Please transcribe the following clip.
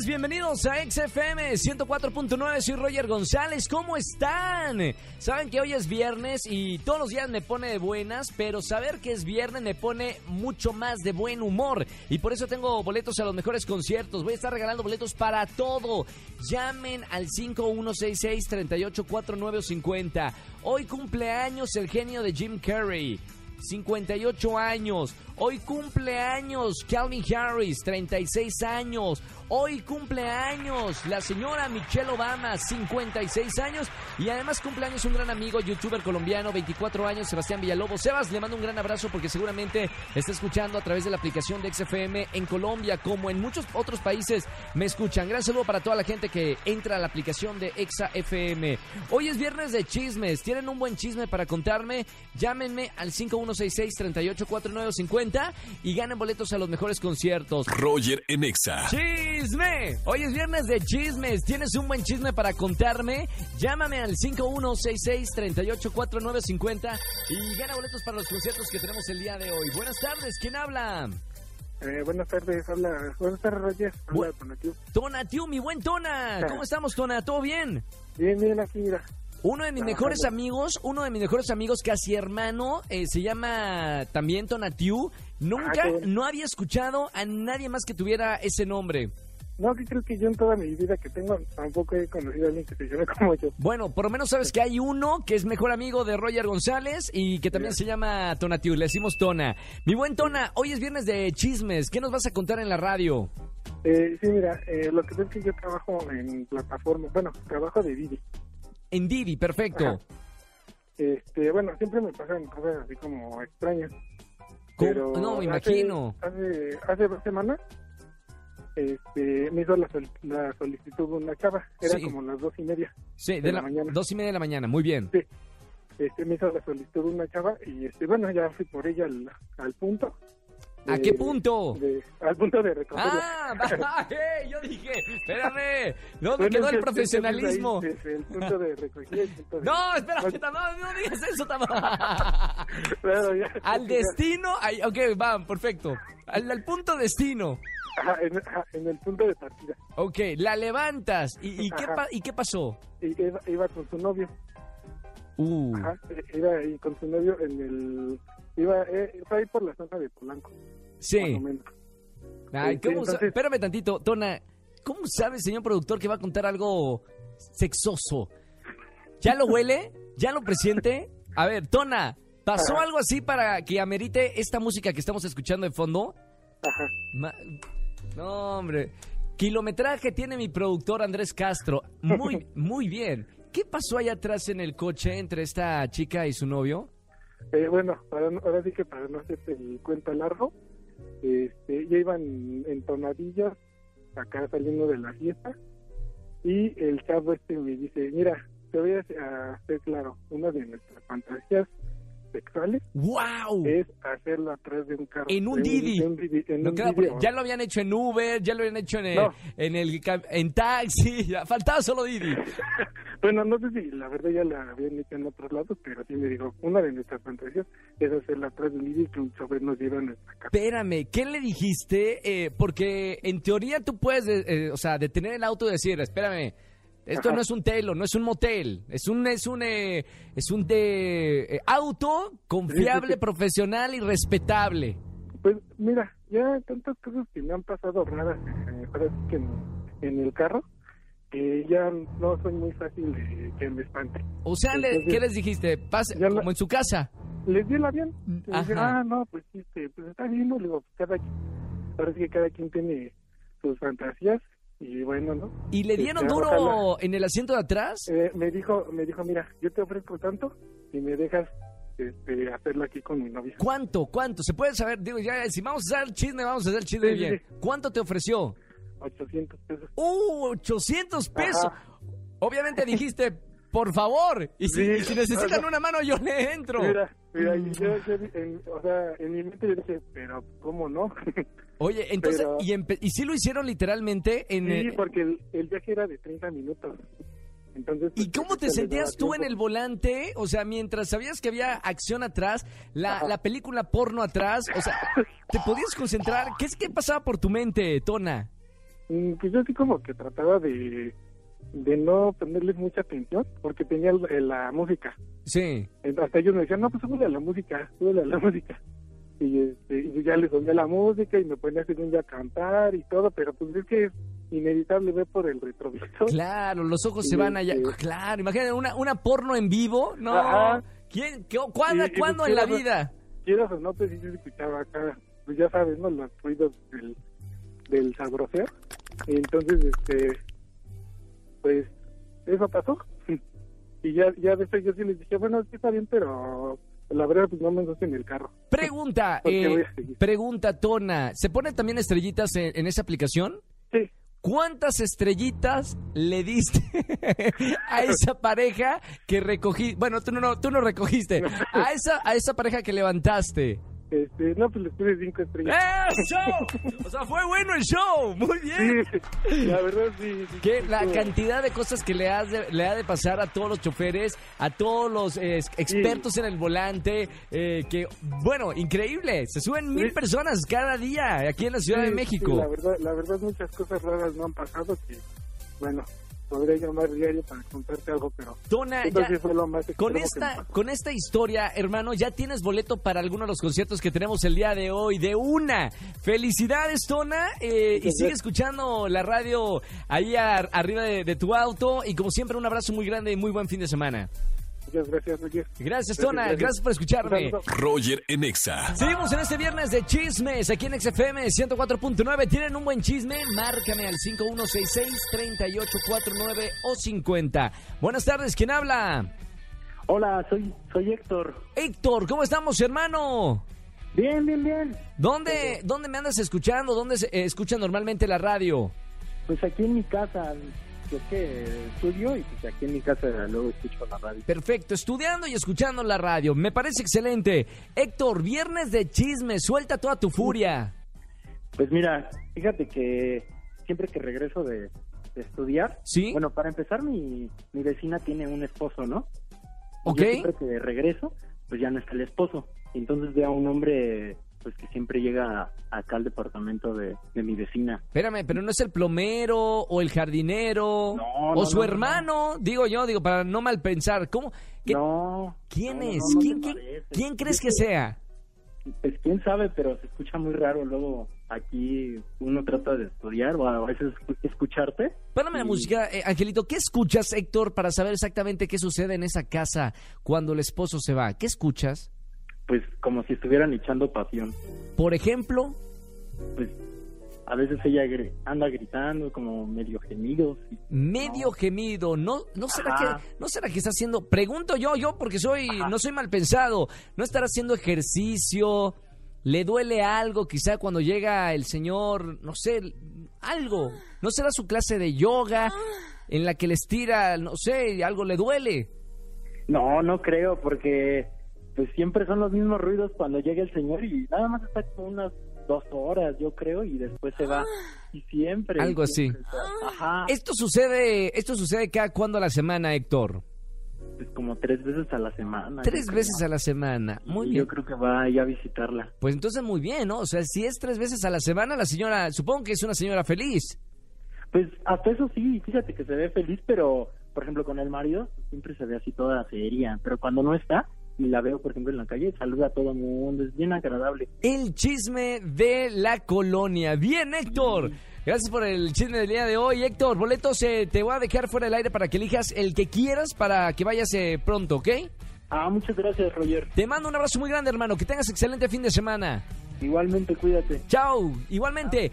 bienvenidos a XFM 104.9, soy Roger González, ¿cómo están? Saben que hoy es viernes y todos los días me pone de buenas, pero saber que es viernes me pone mucho más de buen humor y por eso tengo boletos a los mejores conciertos, voy a estar regalando boletos para todo. Llamen al 5166-384950. Hoy cumpleaños el genio de Jim Carrey. 58 años. Hoy cumple años Calvin Harris, 36 años. Hoy cumple años la señora Michelle Obama, 56 años. Y además cumple años un gran amigo, youtuber colombiano, 24 años, Sebastián Villalobos. Sebas, le mando un gran abrazo porque seguramente está escuchando a través de la aplicación de XFM en Colombia, como en muchos otros países me escuchan. Gran saludo para toda la gente que entra a la aplicación de XFM. Hoy es viernes de chismes. ¿Tienen un buen chisme para contarme? Llámenme al 5166-384950 y ganen boletos a los mejores conciertos. Roger en Exa. ¡Chisme! Hoy es viernes de chismes. ¿Tienes un buen chisme para contarme? Llámame al 5166-384950 y gana boletos para los conciertos que tenemos el día de hoy. Buenas tardes, ¿quién habla? Eh, buenas tardes, habla. Buenas tardes, Roger. Habla Bu- Tonatiu. Tonatiu, mi buen Tona. ¿Cómo estamos, Tona? ¿Todo bien? Bien, bien, aquí, mira. Uno de mis mejores amigos, uno de mis mejores amigos, casi hermano, eh, se llama también Tonatiu. Nunca, Ah, no había escuchado a nadie más que tuviera ese nombre. No, que creo que yo en toda mi vida que tengo tampoco he conocido a alguien que se llame como yo. Bueno, por lo menos sabes que hay uno que es mejor amigo de Roger González y que también se llama Tonatiu, le decimos Tona. Mi buen Tona, hoy es viernes de chismes, ¿qué nos vas a contar en la radio? Eh, sí, mira, eh, lo que pasa es que yo trabajo en plataforma, bueno, trabajo de Didi. En Didi, perfecto. Ajá. Este, bueno, siempre me pasan cosas así como extrañas. ¿Cómo? Pero No, me hace- imagino. Hace, hace dos semanas, este, me hizo la, sol- la solicitud una chava. Era Sí. como las dos y media. Sí, de, de la, la mañana. dos y media de la mañana, muy bien. Sí. Este, me hizo la solicitud una chava y, este, bueno, ya fui por ella al, al punto. ¿A qué punto? de- al punto de recogerla. Ah, va, eh, yo dije, espérame, ¿dónde Bueno, quedó el que profesionalismo? ahí, desde el punto de recogida. No, espérate, no, digas eso tampoco. claro, ya. Al destino, ay, ok, va, perfecto. Al, al punto destino. Ajá, en, ajá, en el punto de partida. Ok, la levantas. ¿Y, y qué, pa- ¿y qué pasó? Iba, iba con su novio. Uh, Ajá, eh, iba ahí con su novio en el... Iba, eh, ahí por la zona de Polanco. Sí. Ay, ¿cómo sa- entonces- Espérame tantito, Tona. ¿Cómo sabe, señor productor, que va a contar algo sexoso? ¿Ya lo huele? ¿Ya lo presiente? A ver, Tona, ¿pasó algo así para que amerite esta música que estamos escuchando de fondo? Ajá. Ma- No, hombre. Kilometraje tiene mi productor Andrés Castro. Muy, muy bien. ¿Qué pasó allá atrás en el coche entre esta chica y su novio? Eh, bueno, para, ahora sí que para no hacerte el cuento largo, este, ya iban en tonadillas acá saliendo de la fiesta y el chavo este me dice, mira, te voy a hacer claro, una de nuestras sexuales ¡Wow! es hacerlo atrás de un carro. En un Didi. un No, claro, ya lo habían hecho en Uber, ya lo habían hecho en el, No. en, el en taxi, ya faltaba solo Didi. Bueno, no sé si la verdad ya la habían hecho en otros lados, pero sí me dijo, una de nuestras fantasías es hacerla atrás de un Didi que un chofer nos lleve a nuestra casa. Espérame, ¿qué le dijiste? Eh, porque en teoría tú puedes, eh, eh, o sea, detener el auto y decir, espérame, esto Ajá. no es un telo, no es un motel, es un, es un, eh, es un de eh, auto confiable, Sí, sí, sí. profesional y respetable. Pues mira, ya tantas cosas que me han pasado raras eh, que en, en el carro, que ya no soy muy fácil de que me espante. O sea, Entonces, ¿qué les dijiste? Pase, la- como en su casa. Les di el avión. Les dije, ah, no, pues, este, pues está bien, digo, cada sí que cada quien tiene sus fantasías y bueno, ¿no? ¿Y le Este, dieron duro ojalá. en el asiento de atrás? Eh, me dijo, me dijo, mira, yo te ofrezco tanto y me dejas este, hacerlo aquí con mi novia. ¿Cuánto? ¿Cuánto? ¿Se puede saber? Digo, ya, si vamos a hacer el chisme, vamos a hacer el chisme Sí, bien. sí. ¿Cuánto te ofreció? 800 pesos. ¡Uh! 800 pesos. Ajá. Obviamente dijiste, por favor. Y si, Sí, y si necesitan no. una mano, yo le entro. Mira, mira, yo, yo en, o sea, en mi mente yo dije, pero ¿cómo no? Oye, entonces, Pero- y, empe- y sí lo hicieron literalmente en... sí, eh, porque el, el viaje era de 30 minutos. Entonces, ¿Y pues, cómo te sentías tú en el volante? O sea, mientras sabías que había acción atrás, la, la película porno atrás, o sea, ¿te podías concentrar? ¿Qué es que pasaba por tu mente, Tona? Mm, Pues yo así como que trataba de, de no ponerles mucha atención porque tenía la música. Sí. Hasta ellos me decían, no, pues súbele a la música, súbele a la música. Y, este, y ya les ponía la música y me ponía según ya a cantar y todo, pero pues es que es inevitable ver por el retrovisor. Claro, los ojos se Y van allá. este- Claro, imagínate una, una porno en vivo. No. Ajá. ¿Quién? ¿Qué- ¿Cuándo, Y- ¿cuándo pues, en la vida? Quieras o no, pues se escuchaba acá, pues ya sabes, ¿no? Los ruidos del, del sabroseo. Y entonces, este, pues eso pasó. Y ya, ya después yo sí les dije, bueno, sí está bien, pero la verdad pues no me gusta en el carro. Pregunta, eh, pregunta, Tona. ¿Se ponen también estrellitas en, en esa aplicación? Sí, ¿Cuántas estrellitas le diste a esa pareja que recogí? Bueno, tú no, no, tú no recogiste. A esa, a esa pareja que levantaste. Este, no, pues les puse cinco estrellas. ¡Eso! O sea, fue bueno el show. Muy bien. Sí, la verdad sí. sí, Que la cantidad de cosas que le, has de- le ha de pasar a todos los choferes, a todos los eh, expertos en el volante, eh, que, bueno, increíble, se suben mil Sí. personas cada día aquí en la Ciudad sí, de sí, México. la verdad, la verdad muchas cosas raras no han pasado que, bueno, podría llamar diario para contarte algo, pero ya- fue lo más Con esta, con esta historia, hermano, ya tienes boleto para alguno de los conciertos que tenemos el día de hoy, de una. Felicidades, Tona, eh, y sigue escuchando la radio ahí ar- arriba de, de tu auto. Y como siempre, un abrazo muy grande y muy buen fin de semana. Muchas gracias, Roger. Gracias, Tona, gracias, gracias. por escucharme. Roger en Exa. Seguimos en este viernes de chismes aquí en XFM 104.9. ¿Tienen un buen chisme? Márcame al 5166-3849 o 50. Buenas tardes, ¿quién habla? Hola, soy, soy Héctor. Héctor, ¿cómo estamos, hermano? Bien, bien, bien. ¿Dónde, ¿Dónde me andas escuchando? ¿Dónde se eh, escucha normalmente la radio? Pues aquí en mi casa, yo que estudio y pues aquí en mi casa luego escucho la radio. Perfecto, estudiando y escuchando la radio. Me parece excelente. Héctor, viernes de chismes, suelta toda tu furia. Pues mira, fíjate que siempre que regreso de, de estudiar, ¿Sí? bueno, para empezar mi, mi vecina tiene un esposo, ¿no? Y Ok. Yo siempre que regreso, pues ya no está el esposo. Y entonces veo a un hombre pues que siempre llega acá al departamento de, de mi vecina. Espérame, pero no es el plomero o el jardinero No, o su no, no, hermano, digo yo, digo para no mal pensar. ¿Cómo? ¿Qué- No. ¿Quién es? ¿Quién, crees Es que sea? Pues quién sabe, pero se escucha muy raro. Luego aquí uno trata de estudiar o a veces escucharte. Párame la música, eh, Angelito. ¿Qué escuchas, Héctor, para saber exactamente qué sucede en esa casa cuando el esposo se va? ¿Qué escuchas? Pues como si estuvieran echando pasión. Por ejemplo, Pues a veces ella anda gritando como medio gemidos. y- medio No. gemido. ¿No, no será Ajá. que no será que está haciendo? Pregunto yo, yo porque soy Ajá. no soy mal pensado. ¿No estará haciendo ejercicio? ¿Le duele algo quizá cuando llega el señor, no sé, algo? ¿No será su clase de yoga en la que le estira, no sé, algo le duele? No, no creo, porque pues siempre son los mismos ruidos cuando llega el señor y nada más está como unas dos horas, yo creo, y después se va. Y siempre. Algo siempre está- Ajá. Esto sucede, esto sucede cada cuándo a la semana, Héctor. Pues como tres veces a la semana. Tres creo. veces a la semana. Muy Y bien. Yo creo que va a ir a visitarla. Pues entonces muy bien, ¿no? O sea, si es tres veces a la semana, la señora, supongo que es una señora feliz. Pues hasta eso sí, fíjate que se ve feliz, pero por ejemplo con el marido siempre se ve así toda seria, pero cuando no está y la veo por ejemplo en la calle, saluda a todo el mundo, es bien agradable. El chisme de la colonia. Bien, Héctor. Gracias por el chisme del día de hoy. Héctor, boletos eh, te voy a dejar fuera del aire para que elijas el que quieras para que vayas eh, pronto, ¿ok? Ah, muchas gracias Roger. Te mando un abrazo muy grande, hermano. Que tengas excelente fin de semana. Igualmente cuídate. Chao. Igualmente.